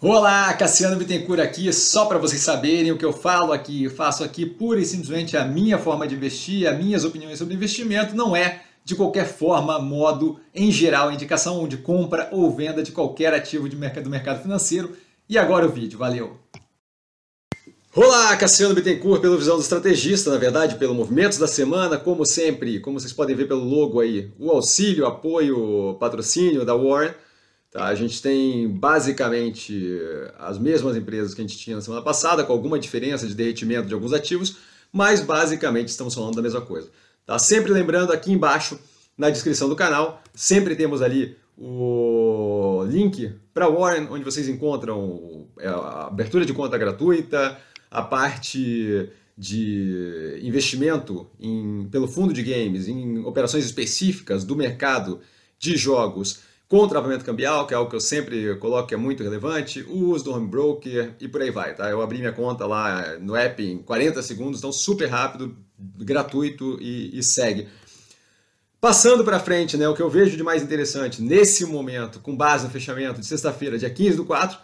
Olá, Cassiano Bittencourt aqui, só para vocês saberem o que eu falo aqui, eu faço aqui pura e simplesmente a minha forma de investir, as minhas opiniões sobre investimento, não é de qualquer forma, modo, em geral, indicação de compra ou venda de qualquer ativo de mercado, do mercado financeiro. E agora o vídeo, valeu! Olá, Cassiano Bittencourt, pelo Visão do Estrategista, na verdade, pelo Movimentos da Semana, como sempre, como vocês podem ver pelo logo aí, o auxílio, apoio, patrocínio da Warren. Tá? A gente tem basicamente as mesmas empresas que a gente tinha na semana passada, com alguma diferença de derretimento de alguns ativos, mas basicamente estamos falando da mesma coisa. Tá? Sempre lembrando aqui embaixo, na descrição do canal, sempre temos ali o link para Warren, onde vocês encontram é, a abertura de conta gratuita, a parte de investimento em, pelo fundo de games, em operações específicas do mercado de jogos com travamento cambial, que é algo que eu sempre coloco que é muito relevante, o uso do home broker e por aí vai, tá? Eu abri minha conta lá no app em 40 segundos, então super rápido, gratuito e, e segue. Passando para frente, né, o que eu vejo de mais interessante nesse momento, com base no fechamento de sexta-feira, dia 15 do 4,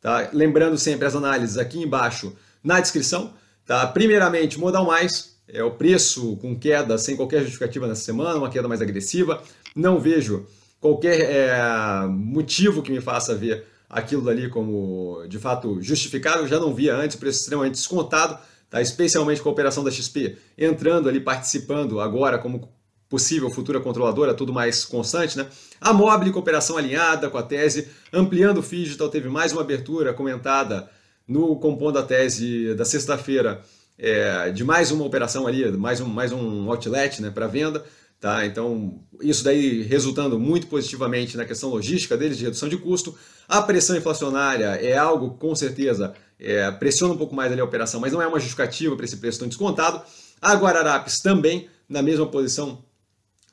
tá? lembrando sempre as análises aqui embaixo na descrição. Tá? Primeiramente, Modal Mais, é o preço com queda sem qualquer justificativa nessa semana, uma queda mais agressiva. Não vejo qualquer é, motivo que me faça ver aquilo dali como de fato justificável. Eu já não via antes, preço extremamente descontado, tá? especialmente com a operação da XP entrando ali, participando agora como possível futura controladora, tudo mais constante. Né? A Mobile com operação alinhada com a tese, ampliando o Digital, teve mais uma abertura comentada no compondo a tese da sexta-feira é, de mais uma operação ali, mais um, mais um outlet né, para venda. Tá? Então, isso daí resultando muito positivamente na questão logística deles, de redução de custo. A pressão inflacionária é algo com certeza, é, pressiona um pouco mais ali a operação, mas não é uma justificativa para esse preço tão descontado. A Guararapes também na mesma posição,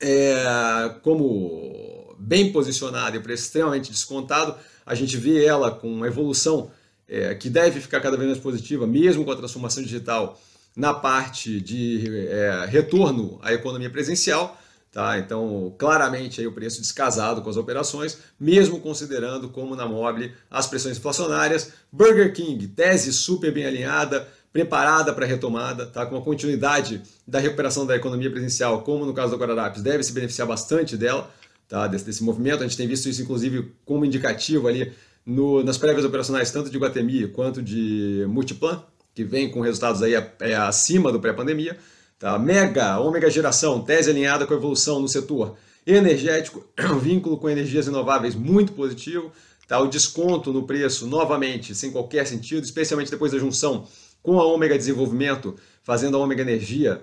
é, como bem posicionada e preço extremamente descontado. A gente vê ela com uma evolução é, que deve ficar cada vez mais positiva, mesmo com a transformação digital na parte de é, retorno à economia presencial. Tá? Então, claramente aí o preço descasado com as operações, mesmo considerando como na Mobile as pressões inflacionárias. Burger King, tese super bem alinhada, preparada para a retomada, tá? com a continuidade da recuperação da economia presencial, como no caso da Guararapes, deve se beneficiar bastante dela, tá? desse, desse movimento. A gente tem visto isso, inclusive, como indicativo ali no, nas prévias operacionais, tanto de Guatemi quanto de Multiplan, que vem com resultados aí é, acima do pré-pandemia. Tá? Mega, ômega geração, tese alinhada com a evolução no setor energético, vínculo com energias renováveis muito positivo. Tá? O desconto no preço, novamente, sem qualquer sentido, especialmente depois da junção com a ômega desenvolvimento, fazendo a ômega energia,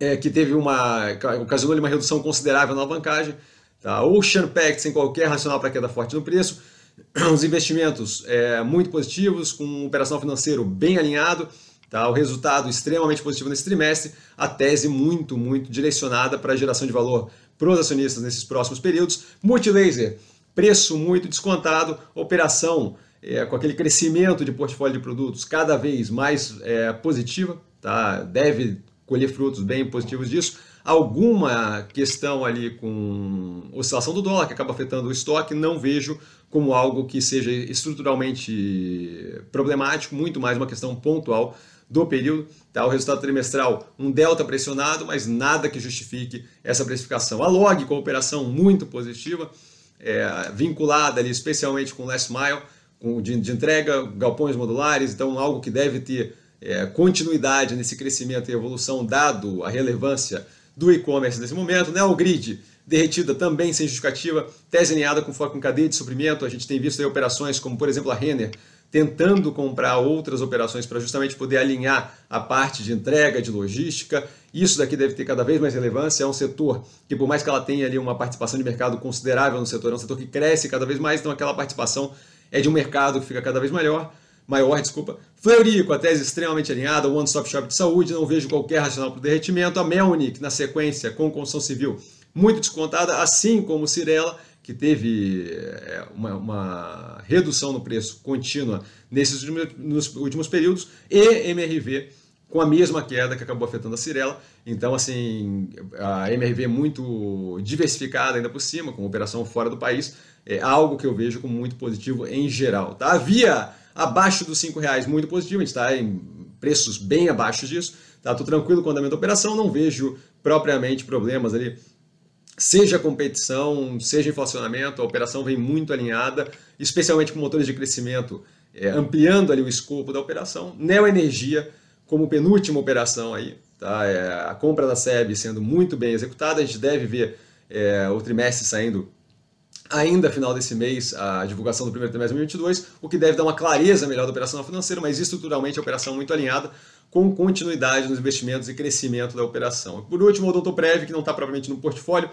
é, que teve uma. ocasionou uma redução considerável na alavancagem. Tá? Ocean Pact, sem qualquer racional para queda forte no preço os investimentos é, muito positivos, com um operacional financeiro bem alinhado, tá? o resultado extremamente positivo nesse trimestre, a tese muito, muito direcionada para a geração de valor para os acionistas nesses próximos períodos. Multilaser, preço muito descontado, operação é, com aquele crescimento de portfólio de produtos cada vez mais é, positiva, tá? deve colher frutos bem positivos disso. Alguma questão ali com oscilação do dólar que acaba afetando o estoque, não vejo como algo que seja estruturalmente problemático, muito mais uma questão pontual do período. Tá? O resultado trimestral, um delta pressionado, mas nada que justifique essa precificação. A log com a operação muito positiva, é, vinculada ali especialmente com last mile, com, de, de entrega, galpões modulares, então algo que deve ter é, continuidade nesse crescimento e evolução, dado a relevância do e-commerce nesse momento. Né? O grid derretida também sem justificativa, tese alinhada com foco em cadeia de suprimento. A gente tem visto aí operações como, por exemplo, a Renner tentando comprar outras operações para justamente poder alinhar a parte de entrega, de logística. Isso daqui deve ter cada vez mais relevância. É um setor que, por mais que ela tenha ali uma participação de mercado considerável no setor, é um setor que cresce cada vez mais, então aquela participação é de um mercado que fica cada vez maior maior, desculpa. Fleury, com a tese extremamente alinhada, One Stop Shop de saúde, não vejo qualquer racional para o derretimento. A Melnick, na sequência, com construção civil, muito descontada, assim como Cirela, que teve é, uma, uma, redução no preço contínua nesses últimos, últimos períodos, e MRV com a mesma queda que acabou afetando a Cirela. Então, assim, a MRV muito diversificada ainda por cima, com operação fora do país, é algo que eu vejo como muito positivo em geral. Tá? Via abaixo dos 5 reais, muito positivo, a gente está em preços bem abaixo disso. Tá? Tô tranquilo com o andamento da operação, não vejo propriamente problemas ali. Seja competição, seja inflacionamento, a operação vem muito alinhada, especialmente com motores de crescimento, é, ampliando ali o escopo da operação. Neo Energia, como penúltima operação aí, tá? É, a compra da SEB sendo muito bem executada, a gente deve ver é, o trimestre saindo ainda final desse mês a divulgação do primeiro trimestre de 2022, o que deve dar uma clareza melhor da operação financeira, mas estruturalmente a operação muito alinhada com continuidade nos investimentos e crescimento da operação. Por último, o Doutor Prev, que não está propriamente no portfólio,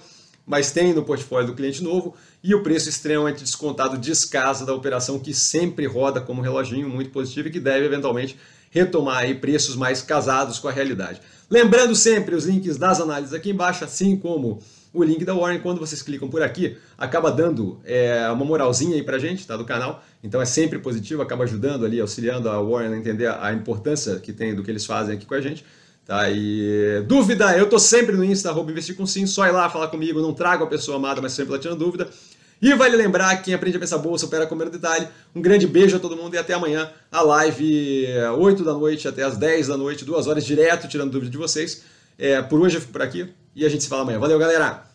mas tem no portfólio do cliente novo, e o preço extremamente descontado descasa da operação, que sempre roda como um reloginho muito positivo e que deve eventualmente retomar aí preços mais casados com a realidade. Lembrando sempre os links das análises aqui embaixo, assim como o link da Warren, quando vocês clicam por aqui, acaba dando é, uma moralzinha aí pra gente, tá, do canal. Então é sempre positivo, acaba ajudando ali, auxiliando a Warren a entender a importância que tem do que eles fazem aqui com a gente. Tá, e dúvida, eu tô sempre no Insta, arroba investir com sim, só ir lá falar comigo, não trago a pessoa amada, mas sempre lá tirando dúvida. E vale lembrar, quem aprende a pensar bolsa, opera com o detalhe. Um grande beijo a todo mundo e até amanhã, a live 8 da noite até as 10 da noite, duas horas direto, tirando dúvida de vocês. É, por hoje eu fico por aqui e a gente se fala amanhã. Valeu, galera!